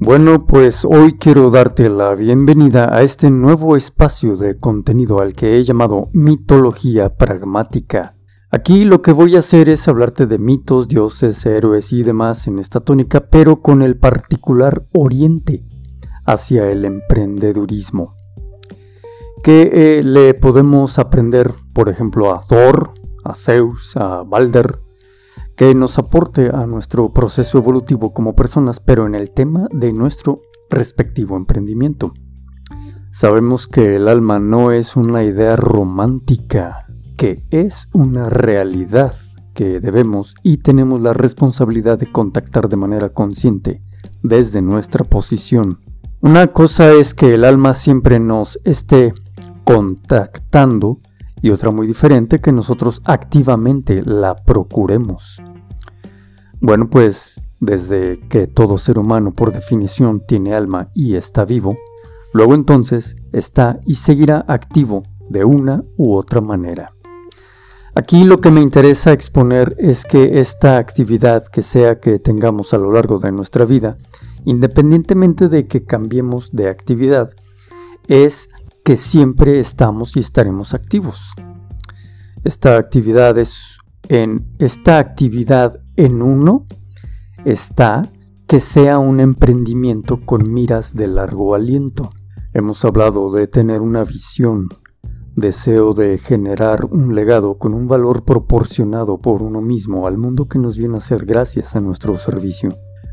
Bueno, pues hoy quiero darte la bienvenida a este nuevo espacio de contenido al que he llamado mitología pragmática. Aquí lo que voy a hacer es hablarte de mitos, dioses, héroes y demás en esta tónica, pero con el particular oriente hacia el emprendedurismo. ¿Qué eh, le podemos aprender, por ejemplo, a Thor, a Zeus, a Balder, que nos aporte a nuestro proceso evolutivo como personas, pero en el tema de nuestro respectivo emprendimiento. Sabemos que el alma no es una idea romántica, que es una realidad que debemos y tenemos la responsabilidad de contactar de manera consciente desde nuestra posición. Una cosa es que el alma siempre nos esté contactando y otra muy diferente que nosotros activamente la procuremos. Bueno, pues desde que todo ser humano por definición tiene alma y está vivo, luego entonces está y seguirá activo de una u otra manera. Aquí lo que me interesa exponer es que esta actividad que sea que tengamos a lo largo de nuestra vida, independientemente de que cambiemos de actividad, es que siempre estamos y estaremos activos. Esta actividad es en esta actividad en uno está que sea un emprendimiento con miras de largo aliento. Hemos hablado de tener una visión, deseo de generar un legado con un valor proporcionado por uno mismo al mundo que nos viene a ser gracias a nuestro servicio.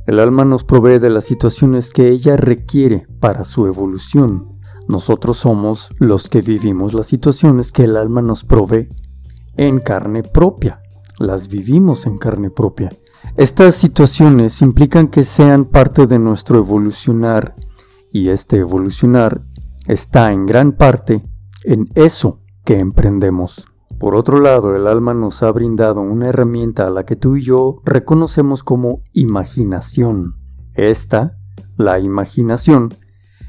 El alma nos provee de las situaciones que ella requiere para su evolución nosotros somos los que vivimos las situaciones que el alma nos provee en carne propia. Las vivimos en carne propia. Estas situaciones implican que sean parte de nuestro evolucionar y este evolucionar está en gran parte en eso que emprendemos. Por otro lado, el alma nos ha brindado una herramienta a la que tú y yo reconocemos como imaginación. Esta, la imaginación,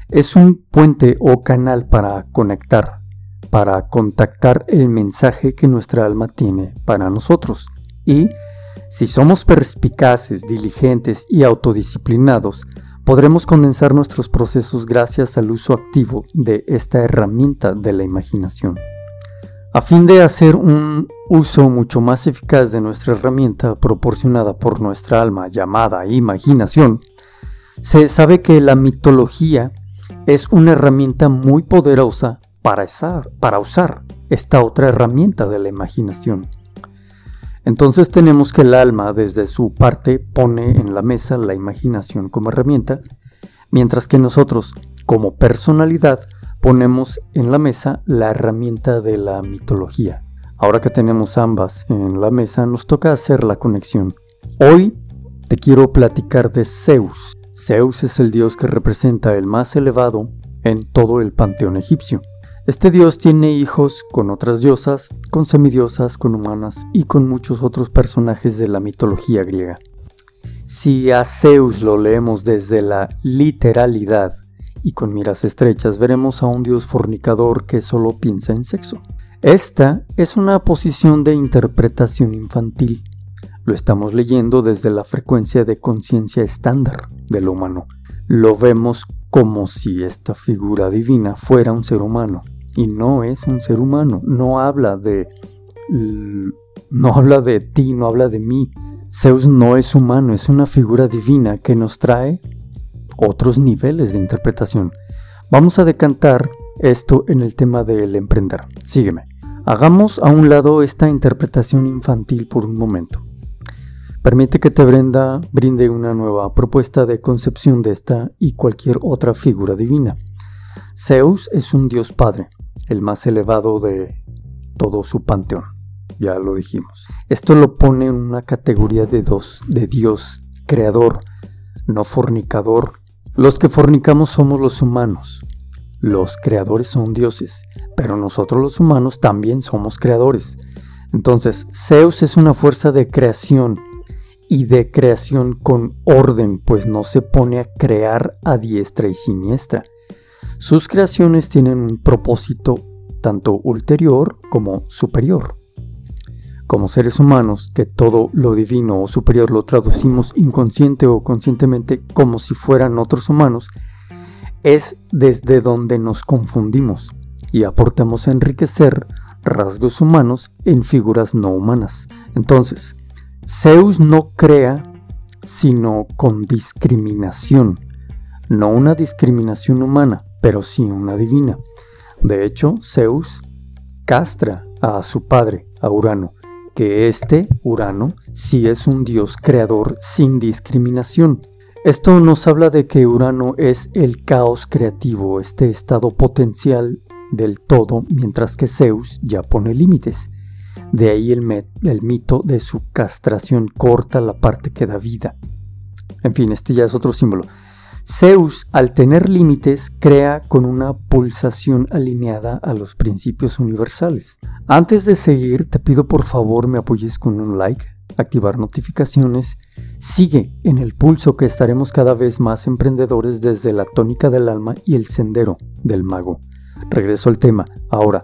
es un puente o canal para conectar, para contactar el mensaje que nuestra alma tiene para nosotros. Y si somos perspicaces, diligentes y autodisciplinados, podremos condensar nuestros procesos gracias al uso activo de esta herramienta de la imaginación. A fin de hacer un uso mucho más eficaz de nuestra herramienta proporcionada por nuestra alma llamada imaginación, se sabe que la mitología es una herramienta muy poderosa para usar, esta otra herramienta de la imaginación. Entonces tenemos que el alma desde su parte pone en la mesa la imaginación como herramienta, mientras que nosotros como personalidad ponemos en la mesa la herramienta de la mitología. Ahora que tenemos ambas en la mesa, nos toca hacer la conexión. Hoy te quiero platicar de Zeus, Zeus es el dios que representa el más elevado en todo el panteón egipcio. Este dios tiene hijos con otras diosas, con semidiosas, con humanas y con muchos otros personajes de la mitología griega. Si a Zeus lo leemos desde la literalidad y con miras estrechas, veremos a un dios fornicador que solo piensa en sexo. Esta es una posición de interpretación infantil. Lo estamos leyendo desde la frecuencia de conciencia estándar de lo humano. Lo vemos como si esta figura divina fuera un ser humano y no es un ser humano, no habla de no habla de ti, no habla de mí. Zeus no es humano, es una figura divina que nos trae otros niveles de interpretación. Vamos a decantar esto en el tema del emprender. Sígueme. Hagamos a un lado esta interpretación infantil por un momento. Permite que te brenda, brinde una nueva propuesta de concepción de esta y cualquier otra figura divina. Zeus es un dios padre, el más elevado de todo su panteón. Ya lo dijimos. Esto lo pone en una categoría de dos, de dios creador, no fornicador. Los que fornicamos somos los humanos. Los creadores son dioses, pero nosotros los humanos también somos creadores. Entonces, Zeus es una fuerza de creación y de creación con orden, pues no se pone a crear a diestra y siniestra. Sus creaciones tienen un propósito tanto ulterior como superior. como seres humanos, que todo lo divino o superior lo traducimos inconsciente o conscientemente como si fueran otros humanos, es desde donde nos confundimos y aportamos a enriquecer rasgos humanos en figuras no humanas. Entonces, Zeus no crea sino con discriminación, no una discriminación humana, pero sí una divina. De hecho, Zeus castra a su padre, a Urano, que este, Urano, sí es un dios creador sin discriminación. Esto nos habla de que Urano es el caos creativo, este estado potencial del todo, mientras que Zeus ya pone límites. De ahí el, mito de su castración corta la parte que da vida. En fin, este ya es otro símbolo. Zeus, al tener límites, crea con una pulsación alineada a los principios universales. Antes de seguir, te pido por favor me apoyes con un like, activar notificaciones, sigue en el pulso que estaremos cada vez más emprendedores desde la tónica del alma y el sendero del mago. Regreso al tema. Ahora,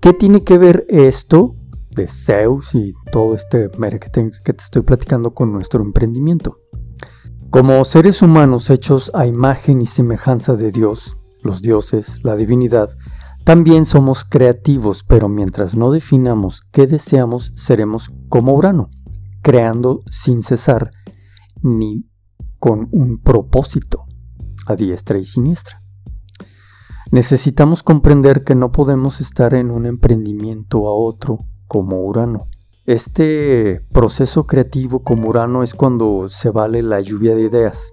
¿qué tiene que ver esto de Zeus y todo este te, que te estoy platicando con nuestro emprendimiento? Como seres humanos hechos a imagen y semejanza de Dios, los dioses, la divinidad, también somos creativos, pero mientras no definamos qué deseamos, seremos como Urano, creando sin cesar ni con un propósito, a diestra y siniestra. Necesitamos comprender que no podemos estar en un emprendimiento a otro como Urano, este proceso creativo como Urano es cuando se vale la lluvia de ideas.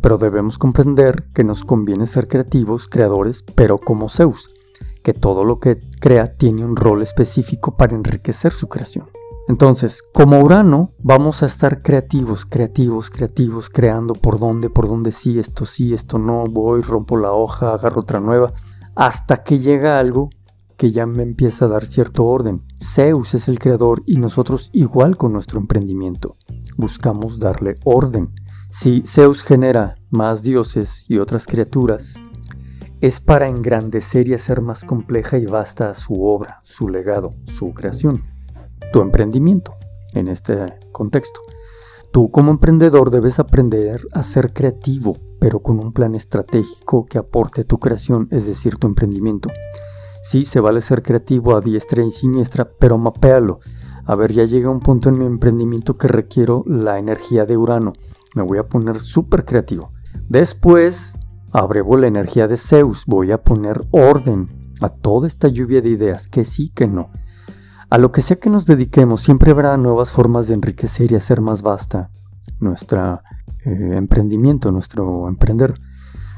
Pero debemos comprender que nos conviene ser creativos, creadores, pero como Zeus, que todo lo que crea tiene un rol específico para enriquecer su creación. Entonces, como Urano, vamos a estar creativos, creativos, creativos, creando por dónde, por dónde sí, esto sí, esto no, voy, rompo la hoja, agarro otra nueva, hasta que llega algo que ya me empieza a dar cierto orden. Zeus es el creador y nosotros igual con nuestro emprendimiento. Buscamos darle orden. Si Zeus genera más dioses y otras criaturas, es para engrandecer y hacer más compleja y vasta su obra, su legado, su creación, tu emprendimiento en este contexto. Tú como emprendedor debes aprender a ser creativo, pero con un plan estratégico que aporte tu creación, es decir, tu emprendimiento. Sí, se vale ser creativo a diestra y siniestra, pero mapéalo. A ver, ya llega un punto en mi emprendimiento que requiero la energía de Urano. Me voy a poner súper creativo. Después, abrevo la energía de Zeus. Voy a poner orden a toda esta lluvia de ideas, que sí, que no. A lo que sea que nos dediquemos, siempre habrá nuevas formas de enriquecer y hacer más vasta nuestro eh, emprendimiento, nuestro emprender.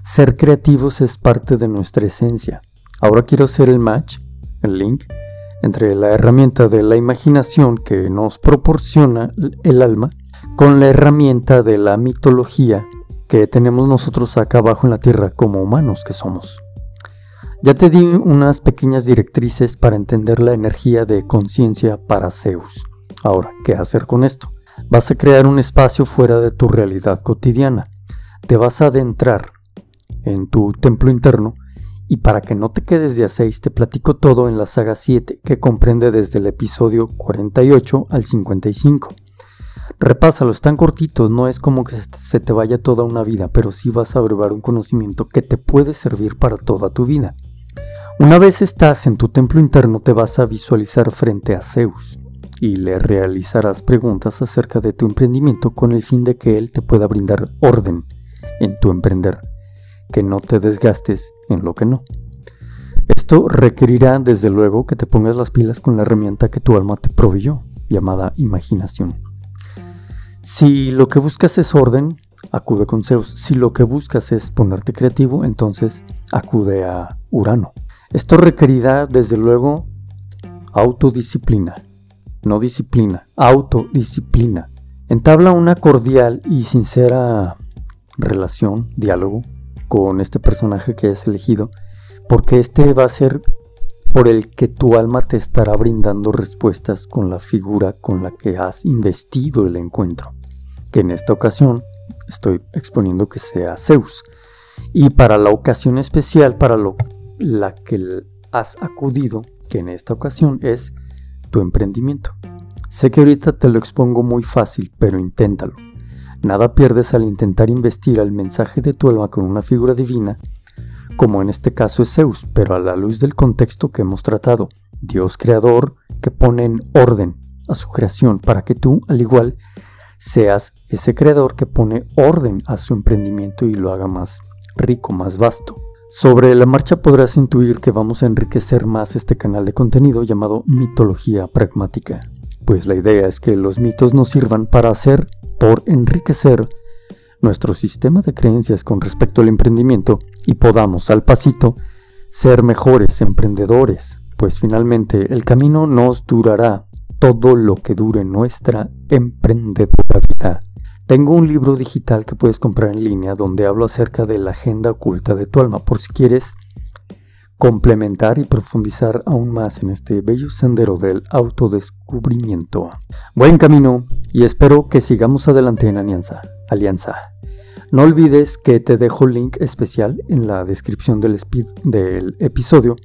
Ser creativos es parte de nuestra esencia. Ahora quiero hacer el match, el link, entre la herramienta de la imaginación que nos proporciona el alma con la herramienta de la mitología que tenemos nosotros acá abajo en la Tierra como humanos que somos. Ya te di unas pequeñas directrices para entender la energía de conciencia para Zeus. Ahora, ¿qué hacer con esto? Vas a crear un espacio fuera de tu realidad cotidiana. Te vas a adentrar en tu templo interno y para que no te quedes de a 6 te platico todo en la saga 7, que comprende desde el episodio 48 al 55. Repásalos tan cortitos, no es como que se te vaya toda una vida, pero sí vas a brevar un conocimiento que te puede servir para toda tu vida. Una vez estás en tu templo interno te vas a visualizar frente a Zeus y le realizarás preguntas acerca de tu emprendimiento con el fin de que él te pueda brindar orden en tu emprender que no te desgastes en lo que no. Esto requerirá desde luego que te pongas las pilas con la herramienta que tu alma te proveyó, llamada imaginación. Si lo que buscas es orden, acude con Zeus. Si lo que buscas es ponerte creativo, entonces acude a Urano. Esto requerirá desde luego autodisciplina, no disciplina, autodisciplina. Entabla una cordial y sincera relación, diálogo con este personaje que has elegido, porque este va a ser por el que tu alma te estará brindando respuestas con la figura con la que has investido el encuentro, que en esta ocasión estoy exponiendo que sea Zeus. Y para la ocasión especial para lo, la que has acudido, que en esta ocasión es tu emprendimiento. Sé que ahorita te lo expongo muy fácil, pero inténtalo. Nada pierdes al intentar investir al mensaje de tu alma con una figura divina, como en este caso es Zeus, pero a la luz del contexto que hemos tratado, Dios creador que pone en orden a su creación para que tú, al igual, seas ese creador que pone orden a su emprendimiento y lo haga más rico, más vasto. Sobre la marcha podrás intuir que vamos a enriquecer más este canal de contenido llamado mitología pragmática, pues la idea es que los mitos nos sirvan para hacer por enriquecer nuestro sistema de creencias con respecto al emprendimiento y podamos al pasito ser mejores emprendedores, pues finalmente el camino nos durará todo lo que dure nuestra emprendedora vida. Tengo un libro digital que puedes comprar en línea donde hablo acerca de la agenda oculta de tu alma por si quieres complementar y profundizar aún más en este bello sendero del autodescubrimiento. Buen camino y espero que sigamos adelante en alianza. alianza. No olvides que te dejo link especial en la descripción del, del episodio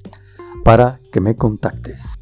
para que me contactes.